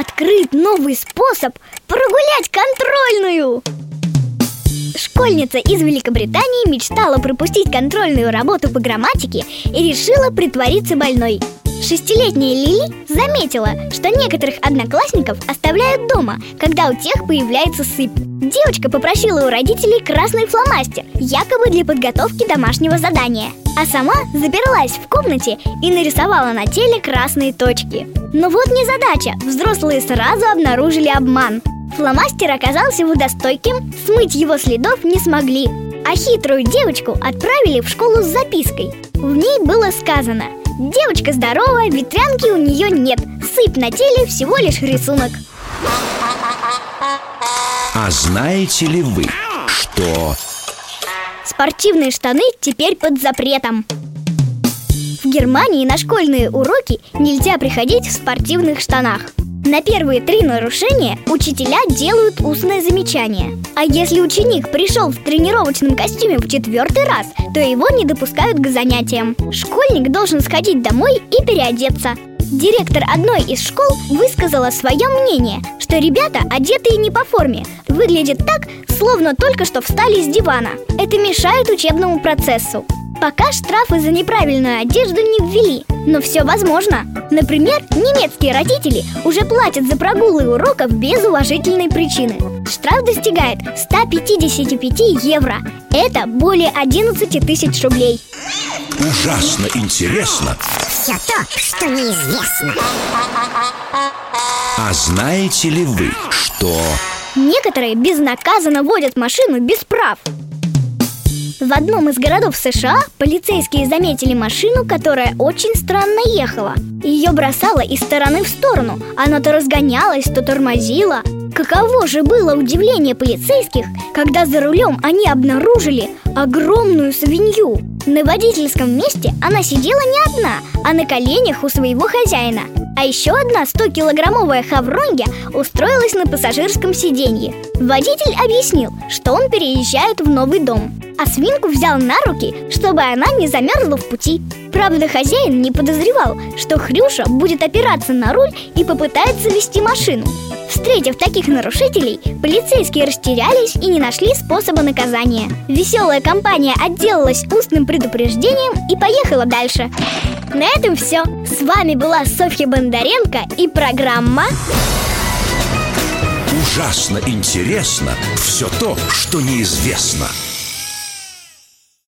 Открыт новый способ прогулять контрольную! Школьница из Великобритании мечтала пропустить контрольную работу по грамматике и решила притвориться больной. Шестилетняя Лили заметила, что некоторых одноклассников оставляют дома, когда у тех появляется сыпь. Девочка попросила у родителей красный фломастер, якобы для подготовки домашнего задания. А сама заперлась в комнате и нарисовала на теле красные точки. Но вот не задача, взрослые сразу обнаружили обман. Фломастер оказался водостойким, смыть его следов не смогли. А хитрую девочку отправили в школу с запиской. В ней было сказано Девочка здоровая, ветрянки у нее нет. Сыпь на теле всего лишь рисунок. А знаете ли вы, что... Спортивные штаны теперь под запретом. В Германии на школьные уроки нельзя приходить в спортивных штанах на первые три нарушения учителя делают устное замечание. А если ученик пришел в тренировочном костюме в четвертый раз, то его не допускают к занятиям. Школьник должен сходить домой и переодеться. Директор одной из школ высказала свое мнение, что ребята, одетые не по форме, выглядят так, словно только что встали с дивана. Это мешает учебному процессу. Пока штрафы за неправильную одежду не ввели, но все возможно. Например, немецкие родители уже платят за прогулы уроков без уважительной причины. Штраф достигает 155 евро. Это более 11 тысяч рублей. Ужасно интересно Все то, что неизвестно А знаете ли вы, что... Некоторые безнаказанно водят машину без прав. В одном из городов США полицейские заметили машину, которая очень странно ехала. Ее бросала из стороны в сторону. Она то разгонялась, то тормозила. Каково же было удивление полицейских, когда за рулем они обнаружили огромную свинью. На водительском месте она сидела не одна, а на коленях у своего хозяина. А еще одна 100-килограммовая хавронья устроилась на пассажирском сиденье. Водитель объяснил, что он переезжает в новый дом а свинку взял на руки, чтобы она не замерзла в пути. Правда, хозяин не подозревал, что Хрюша будет опираться на руль и попытается вести машину. Встретив таких нарушителей, полицейские растерялись и не нашли способа наказания. Веселая компания отделалась устным предупреждением и поехала дальше. На этом все. С вами была Софья Бондаренко и программа Ужасно интересно все то, что неизвестно.